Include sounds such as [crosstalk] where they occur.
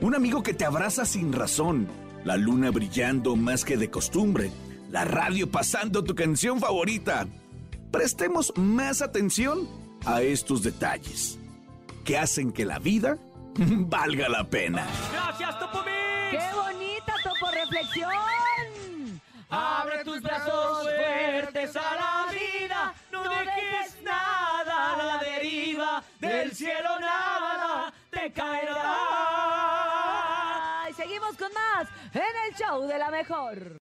Un amigo que te abraza sin razón. La luna brillando más que de costumbre. La radio pasando tu canción favorita. Prestemos más atención a estos detalles que hacen que la vida [laughs] valga la pena. Gracias, Topo Mix. ¡Qué bonita topo reflexión! Abre tus brazos fuertes a la vida, no dejes nada a la deriva, del cielo nada seguimos con más en el show de la mejor.